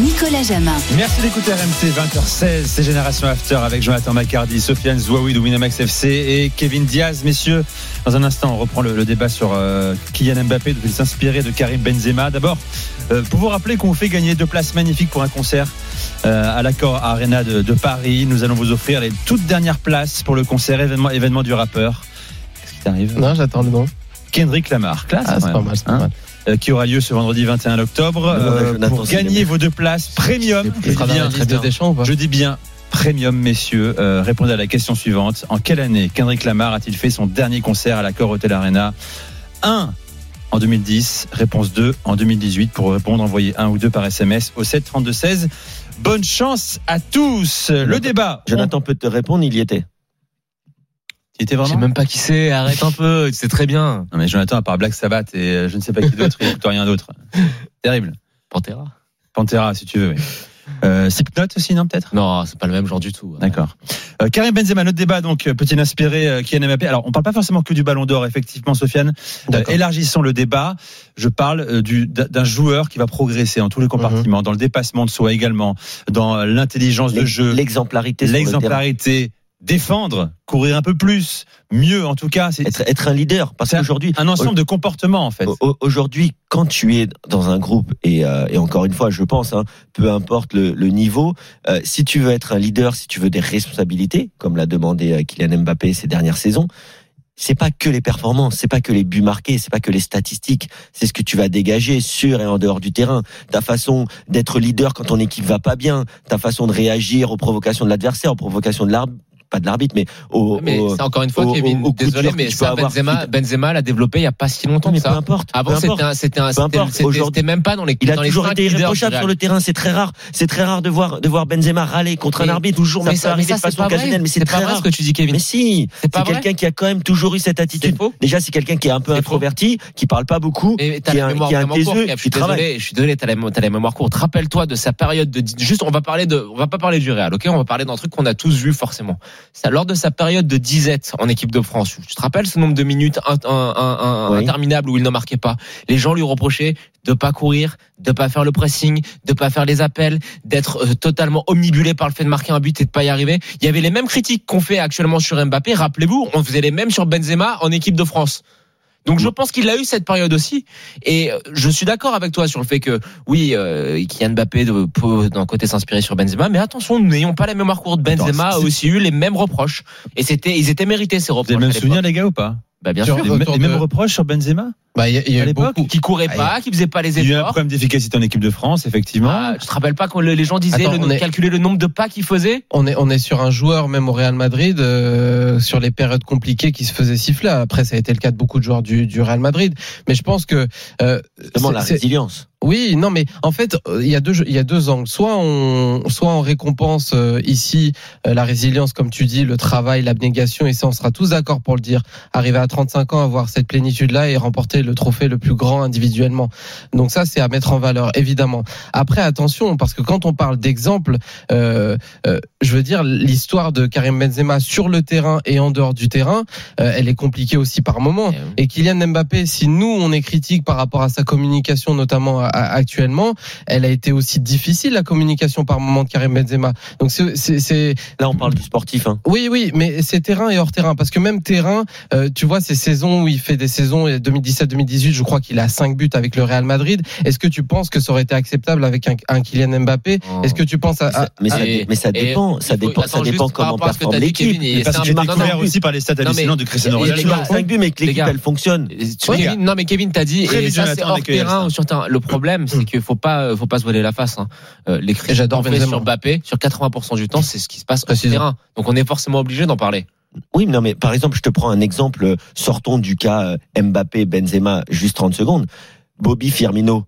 Nicolas Jamin. Merci d'écouter RMC 20h16, c'est Génération After avec Jonathan Macardy, Sofiane Zouaoui de Winamax FC et Kevin Diaz. Messieurs, dans un instant, on reprend le, le débat sur euh, Kylian Mbappé, de s'inspirer de Karim Benzema. D'abord, euh, pour vous rappeler qu'on vous fait gagner deux places magnifiques pour un concert euh, à l'accord Arena de, de Paris. Nous allons vous offrir les toutes dernières places pour le concert événement, événement du rappeur. Qu'est-ce qui t'arrive? Non, j'attends le nom. Kendrick Lamar, classe. Ah, c'est pas mal, c'est pas hein? mal. Qui aura lieu ce vendredi 21 octobre. Euh, Jonathan, pour gagner vos deux places premium, je bien, je dis bien premium, messieurs. Euh, répondez à la question suivante. En quelle année Kendrick Lamar a-t-il fait son dernier concert à l'Accor Hotel Arena? 1 en 2010, réponse 2 en 2018. Pour répondre, envoyez un ou deux par SMS au 7 32 16. Bonne chance à tous. Le débat. Jonathan peut te répondre, il y était. Il était Je sais vraiment. même pas qui c'est, arrête un peu, tu sais très bien. Non mais Jonathan, à part Black Sabbath et euh, je ne sais pas qui d'autre, il n'écoute rien d'autre. Terrible. Pantera Pantera, si tu veux. Oui. Euh, Slipknot aussi, non peut-être? Non, c'est pas le même genre du tout. D'accord. Euh, Karim Benzema, notre débat donc euh, peut-il inspirer euh, Kylian Mbappé Alors on parle pas forcément que du Ballon d'Or, effectivement, Sofiane. Euh, élargissons le débat. Je parle euh, du d'un joueur qui va progresser en tous les compartiments, dans le dépassement de soi également, dans l'intelligence de jeu, L'exemplarité. l'exemplarité, défendre, courir un peu plus, mieux en tout cas. C'est Être, être un leader. Parce qu'aujourd'hui, un ensemble de comportements en fait. Au- au- Aujourd'hui, quand tu es dans un groupe, et, euh, et encore une fois, je pense, hein, peu importe le, le niveau, euh, si tu veux être un leader, si tu veux des responsabilités, comme l'a demandé euh, Kylian Mbappé ces dernières saisons, c'est pas que les performances, c'est pas que les buts marqués, c'est pas que les statistiques, c'est ce que tu vas dégager sur et en dehors du terrain. Ta façon d'être leader quand ton équipe va pas bien, ta façon de réagir aux provocations de l'adversaire, aux provocations de l'arbitre, pas de l'arbitre, mais au, Mais au- encore une fois, au- Kevin, au- désolé, mais ça. Benzema, Benzema l'a développé il y a pas si longtemps mais que peu ça. importe. Avant, c'était un, c'était un, c'était même pas dans les, Il a dans toujours été irréprochable sur le terrain, c'est très rare. C'est très rare de voir de voir Benzema râler contre un arbitre. Toujours, Mais ça ça, ça, de façon occasionnelle, mais c'est très rare. ce que tu dis, Kevin. Mais si, C'est quelqu'un qui a quand même toujours eu cette attitude. Déjà, c'est quelqu'un qui est un peu introverti, qui parle pas beaucoup, qui est un, taiseux, je suis désolé, je suis désolé, t'as la mémoire courte. Rappelle-toi de sa période de, juste, on va parler de, on va pas parler du Real, ok? On va parler d'un truc qu'on a tous vu, forcément. Ça, lors de sa période de disette en équipe de France, tu te rappelles ce nombre de minutes un- un- un- un- Oui. interminable où il ne marquait pas? Les gens lui reprochaient de pas courir, de pas faire le pressing, de pas faire les appels, d'être euh, totalement omnibulé par le fait de marquer un but et de pas y arriver. Il y avait les mêmes critiques qu'on fait actuellement sur Mbappé. Rappelez-vous, on faisait les mêmes sur Benzema en équipe de France. Donc je pense qu'il a eu cette période aussi. Et euh, je suis d'accord avec toi sur le fait que oui, euh, Kylian Mbappé de- peut d'un côté s'inspirer sur Benzema, mais attention, n'ayons pas la mémoire courte. Benzema a Attends, aussi eu les mêmes reproches. Et c'était, ils étaient mérités ces Vous reproches. avez le à même souvenir les gars ou pas? Bah bien Sur- sûr. les, les de- mêmes reproches sur Benzema? Bah, il y a, il y a À eu l'époque, beaucoup. Qui courait pas, qui faisait pas les Il y a eu un efforts. problème d'efficacité en équipe de France, effectivement. Ah, tu te rappelles pas quand le- les gens disaient Attends, le, on est- calculer le nombre de pas qu'il faisait On est, on est sur un joueur, même au Real Madrid, euh, sur les périodes compliquées qui se faisait siffler. Après, ça a été le cas de beaucoup de joueurs du, du Real Madrid. Mais je pense que euh, la résilience. Oui, non, mais en fait, euh, il y a deux, il y a deux angles. Soit on, soit on récompense euh, ici euh, la résilience, comme tu dis, le travail, l'abnégation, et ça, on sera tous d'accord pour le dire. Arriver à 35 ans, avoir cette plénitude-là et remporter le trophée le plus grand individuellement. Donc ça, c'est à mettre en valeur, évidemment. Après, attention, parce que quand on parle d'exemple, euh, euh, je veux dire, l'histoire de Karim Benzema sur le terrain et en dehors du terrain, euh, elle est compliquée aussi par moment. Eh et Kylian Mbappé, si nous, on est critique par rapport à sa communication, notamment actuellement, elle a été aussi difficile, la communication par moment de Karim Benzema. Donc c'est... Là, on parle du sportif. Hein. Oui, oui, mais c'est terrain et hors terrain. Parce que même terrain, tu vois, ces saisons où il fait des saisons 2017 2018, je crois qu'il a 5 buts avec le Real Madrid. Est-ce que tu penses que ça aurait été acceptable avec un, Kylian Mbappé? Oh. Est-ce que tu penses à, mais, ça, mais, ça, ça, dépend, ça dépend, ça dépend comment performe l'équipe. Parce que tu découvert aussi par les stats hallucinants de Cristiano Ronaldo. 5 buts, mais que l'équipe elle fonctionne. Non, mais Kevin, t'as dit sur terrain. Le problème, c'est qu'il faut pas, faut pas se voiler la face. Hein. Euh, les critiques sur Mbappé, sur 80% du temps, c'est ce qui se passe au terrain. Donc on est forcément obligé d'en parler. Oui, mais non, mais par exemple, je te prends un exemple. Sortons du cas euh, Mbappé, Benzema, juste 30 secondes. Bobby Firmino.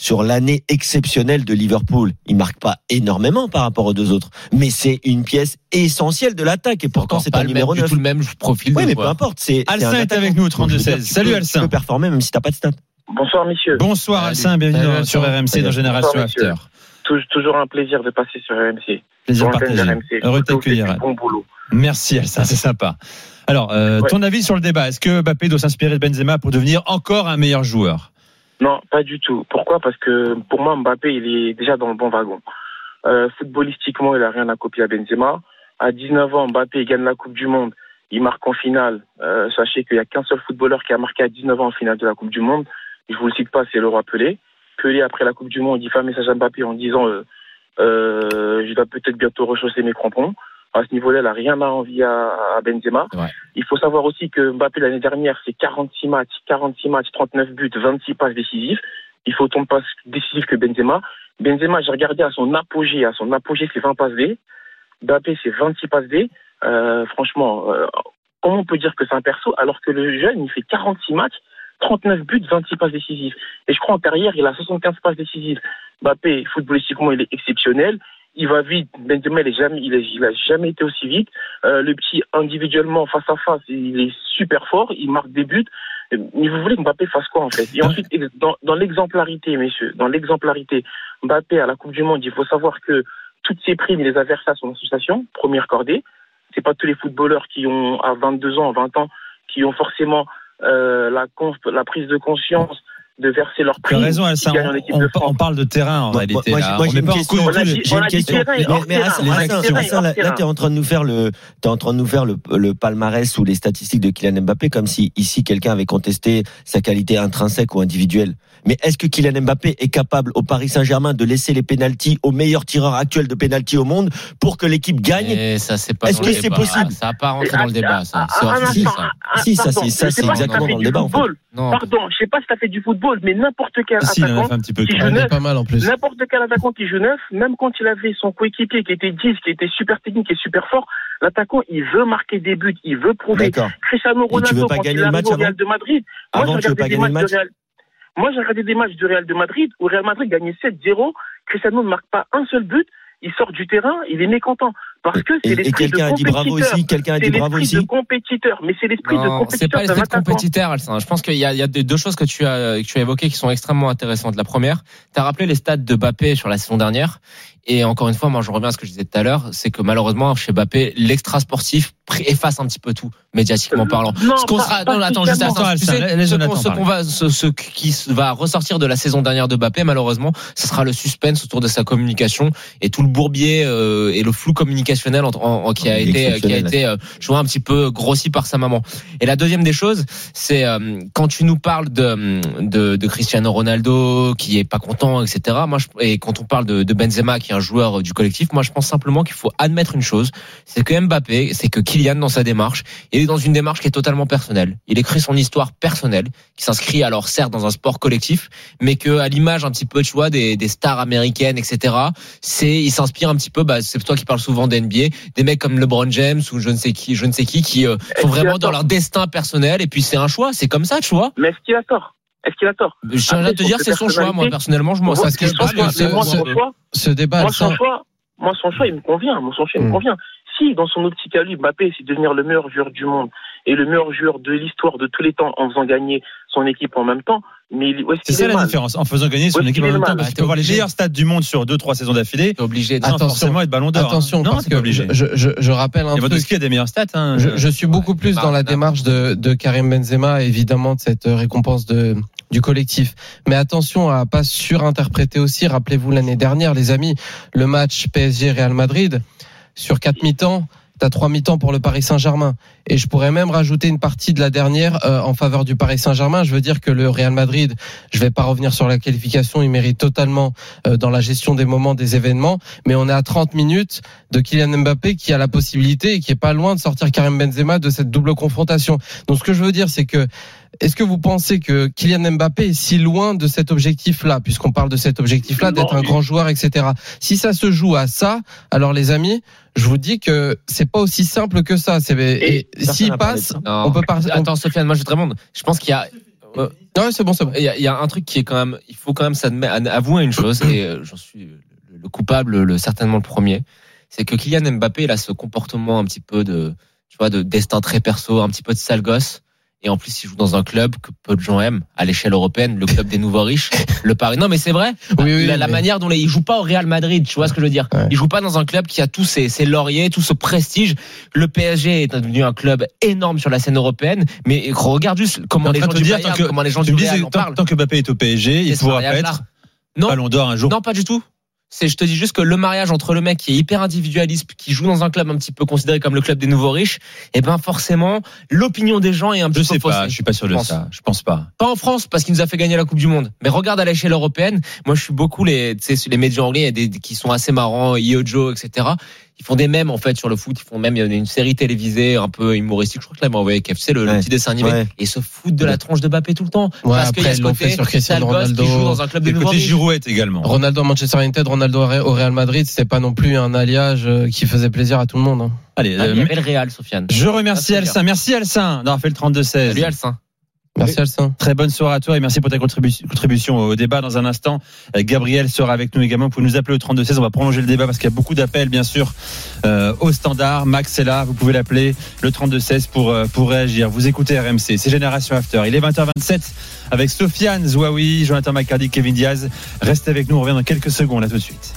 Sur l'année exceptionnelle de Liverpool, il marque pas énormément par rapport aux deux autres, mais c'est une pièce essentielle de l'attaque et pourtant c'est un le numéro même, du 9. tout le même profil. Oui, de mais peu importe. C'est Alcin est avec nous, Donc, je veux 32-16. dire, tu Salut, peux- Alcin. Tu peux performer même si t'as pas de stats. Bonsoir messieurs. Bonsoir. Alcin, bienvenue Salut, sur RMC dans. Génération Bonsoir. After. Toujours un plaisir de passer sur RMC. Plaisir partagé. d'RMC. Heureux de t'accueillir. Bon boulot. Merci Elsa, c'est sympa. Alors, euh, Ouais. ton avis sur le débat Est-ce que Mbappé doit s'inspirer de Benzema pour devenir encore un meilleur joueur? Non, pas du tout. Pourquoi? Parce que pour moi, Mbappé, il est déjà dans le bon wagon. Euh, footballistiquement, il a rien à copier à Benzema. À 19 ans, Mbappé gagne la Coupe du Monde. Il marque en finale. Euh, sachez qu'il n'y a qu'un seul footballeur qui a marqué à 19 ans en finale de la Coupe du Monde. Je vous le cite pas, c'est le roi Pelé. Pelé, après la Coupe du Monde, il fait un message à Mbappé en disant euh, euh, Je dois peut-être bientôt rechausser mes crampons. À ce niveau-là, il n'a rien à envier à, à Benzema. Ouais. Il faut savoir aussi que Mbappé, l'année dernière, c'est 46 matchs, 46 matchs, 39 buts, 26 passes décisives. Il faut autant de passes décisives que Benzema. Benzema, j'ai regardé à son apogée, à son apogée, c'est 20 passes D. Mbappé, c'est 26 passes D. Euh, franchement, euh, comment on peut dire que c'est un perso alors que le jeune, il fait 46 matchs, 39 buts, 26 passes décisives. Et je crois en carrière, il a 75 passes décisives. Mbappé, footballistiquement, il est exceptionnel. Il va vite. Benzema, il, est jamais, il, est- il a jamais été aussi vite. Euh, le petit, individuellement, face à face, il est super fort. Il marque des buts. Mais vous voulez que Mbappé fasse quoi, en fait? Et ensuite, dans, dans l'exemplarité, messieurs, dans l'exemplarité, Mbappé, à la Coupe du Monde, il faut savoir que toutes ses primes, les a versées à son association, première cordée. C'est pas tous les footballeurs qui ont, à 22 ans, 20 ans, qui ont forcément la, con- la prise de conscience de verser leurs Tu primes. as raison, en On, on- de France. on parle de terrain en Moi, réalité. moi, moi, j'ai une question. cause On a tous les- dit- J'ai on une a dit question. terrain et Mais, hors mais terrain. Hassan, On a dit Hassan, terrain et Hassan, hors là, là, t'es en train de nous faire le, t'es en train de nous faire le, le palmarès ou les statistiques de Kylian Mbappé comme si ici quelqu'un avait contesté sa qualité intrinsèque ou individuelle. Mais est-ce que Kylian Mbappé est capable au Paris Saint-Germain de laisser les pénalties au meilleur tireur actuel de pénalty au monde pour que l'équipe gagne Et ça, c'est pas Est-ce que c'est possible Ça n'a pas rentré dans le à- débat, ça. ça. un- Si, ça, c'est- ça, exactement dans le débat. Pardon, je sais pas si t'as fait du football, mais n'importe quel Si, il en a attaquant, fait un petit peu. qui joue neuf, pas mal en plus. n'importe quel attaquant qui joue neuf, même quand il avait son coéquipier qui était 10, qui était super technique et super fort, l'attaquant, il veut marquer des buts, il veut prouver. Cristiano tu veux Ronaldo, pas quand gagner il le match au Real de Madrid, moi, Avant, j'ai tu veux regardé pas des gagner le matchs match de Real. Moi, j'ai regardé des matchs du Real de Madrid où Real Madrid gagnait 7-0. Cristiano ne marque pas un seul but. Il sort du terrain, il est mécontent. Parce que Et, c'est et l'esprit de quelqu'un a dit bravo aussi. Quelqu'un a dit bravo l'esprit aussi. de compétiteur. Mais c'est l'esprit de compétiteur. c'est pas l'esprit de compétiteur, Alcin. Je pense qu'il y a, il y a des- deux choses que tu as, que tu as évoquées qui sont extrêmement intéressantes. La première, tu as rappelé les stats de Mbappé sur la saison dernière. Et encore une fois, moi, je reviens à ce que je disais tout à l'heure, c'est que malheureusement, chez Mbappé, l'extra sportif efface un petit peu tout, médiatiquement parlant. Non, ce qu'on sera, non, attends, juste attends, tu sais, ce Jonathan qu'on, ce parler. qu'on va, ce, ce qui va ressortir de la saison dernière de Mbappé, malheureusement, ce sera le suspense autour de sa communication et tout le bourbier euh, et le flou communicationnel en- en- en- qui a été, qui a été euh, je vois un petit peu grossi par sa maman. Et la deuxième des choses, c'est euh, quand tu nous parles de, de, de Cristiano Ronaldo qui est pas content, etc. Moi, je, et quand on parle de, de Benzema qui est un joueur du collectif, moi je pense simplement qu'il faut admettre une chose, c'est que Mbappé, c'est que Kylian dans sa démarche, il est dans une démarche qui est totalement personnelle. Il écrit son histoire personnelle, qui s'inscrit alors certes dans un sport collectif, mais que à l'image un petit peu, tu vois, des, des stars américaines, etc. C'est, il s'inspire un petit peu. Bah, c'est toi qui parles souvent d'NBA, des mecs comme LeBron James ou je ne sais qui, je ne sais qui, qui euh, sont vraiment dans leur destin personnel. Et puis c'est un choix, c'est comme ça, tu vois. Mais est-ce qu'il a tort? Est-ce qu'il a tort? Je à Après, te dire, c'est son choix. Moi, personnellement, je m'en Moi, ça se pas, ce- son choix, Ce débat, moi, son choix, moi, son choix, il me convient. Moi, son choix, il me Hmm. convient. Si, dans son optique à lui, Mbappé, c'est de devenir le meilleur joueur du monde et le meilleur joueur de l'histoire de tous les temps en faisant gagner son équipe en même temps, mais il- où est-ce C'est qu'il ça est la mal différence. En faisant gagner son équipe en même temps, mal. parce que voir les meilleurs stats du monde sur deux, trois saisons d'affilée. Obligé. forcément être ballon d'or. hein. attention, non, parce que obligé. je, je, je rappelle un truc. Lewandowski a des meilleurs stats. Hein. Je, je suis beaucoup plus Bah, dans la bah, démarche de, de Karim Benzema, évidemment, de cette récompense de, du collectif. Mais attention à pas surinterpréter aussi. Rappelez-vous l'année dernière, les amis, le match PSG-Real Madrid, sur quatre mi-temps, t'as trois mi-temps pour le Paris Saint-Germain. Et je pourrais même rajouter une partie de la dernière euh, en faveur du Paris Saint-Germain. Je veux dire que le Real Madrid, je vais pas revenir sur la qualification, il mérite totalement euh, dans la gestion des moments, des événements. Mais on est à 30 minutes de Kylian Mbappé qui a la possibilité et qui est pas loin de sortir Karim Benzema de cette double confrontation. Donc ce que je veux dire, c'est que est-ce que vous pensez que Kylian Mbappé est si loin de cet objectif-là, puisqu'on parle de cet objectif-là, d'être un grand joueur, etc. Si ça se joue à ça, alors les amis, je vous dis que c'est pas aussi simple que ça. Et, s'il passe, on peut pas. on- Attends, Sofiane, moi je te répondre. Je pense qu'il y a, euh, Non, c'est bon, c'est bon. il y, a, il y a un truc qui est quand même, il faut quand même s'admettre, avouer une chose, et euh, j'en suis le, le coupable, le, certainement le premier, c'est que Kylian Mbappé, il a ce comportement un petit peu de, tu vois, de destin très perso, un petit peu de sale gosse. Et en plus, il joue dans un club que peu de gens aiment à l'échelle européenne, le club des nouveaux riches, le Paris. Non, mais c'est vrai. Oui, oui, la, manière dont les, il joue pas au Real Madrid, tu vois ce que je veux dire. Ouais. Il joue pas dans un club qui a tous ses, ses lauriers, tout ce prestige. Le PSG est devenu un club énorme sur la scène européenne, mais regarde juste comment les en gens du Bayern, comment les gens du Real en parlent. tant que Mbappé est au PSG, il pourra être Non, Ballon d'or un jour. non, pas du tout. C'est, je te dis juste que le mariage entre le mec qui est hyper individualiste, qui joue dans un club un petit peu considéré comme le club des nouveaux riches, et ben forcément, l'opinion des gens est un Je petit sais peu faussée. pas, je suis pas sûr de ça. Je pense pas. Pas en France parce qu'il nous a fait gagner la Coupe du Monde. Mais regarde à l'échelle européenne. Moi, je suis beaucoup les, tu sais, les médias anglais, il y a des qui sont assez marrants, Yojo, etc. Ils font des mèmes en fait sur le foot. Ils font même il y a une série télévisée un peu humoristique. Je crois que là, m'a envoyé KFC le, petit dessin animé Ouais. et ils se foutent de la tronche de Mbappé tout le temps. Ouais, parce qu'il y a après, ce ils l'ont côté fait sur Cristiano qui Ronaldo. joue dans un club de côté. Girouette également. Ronaldo à Manchester United, Ronaldo au Real Madrid, c'était pas non plus un alliage euh, qui faisait plaisir à tout le monde. hein. Allez, Ah, euh, il y avait le Real, Sofiane. je remercie Alcin. Merci Alcin d'avoir fait le 32-16. Salut Alcin. Merci Alcin. Très bonne soirée à toi et merci pour ta contribu- contribution au débat. Dans un instant, euh, Gabriel sera avec nous également. Vous pouvez nous appeler au 32-16. On va prolonger le débat parce qu'il y a beaucoup d'appels, bien sûr, euh, au standard. Max est là. Vous pouvez l'appeler le 32-16 pour, euh, pour réagir. Vous écoutez RMC. C'est Génération After. Il est 20h27 avec Sofiane Zouaoui, Jonathan McCarty, Kevin Diaz. Restez avec nous. On revient dans quelques secondes. À tout de suite.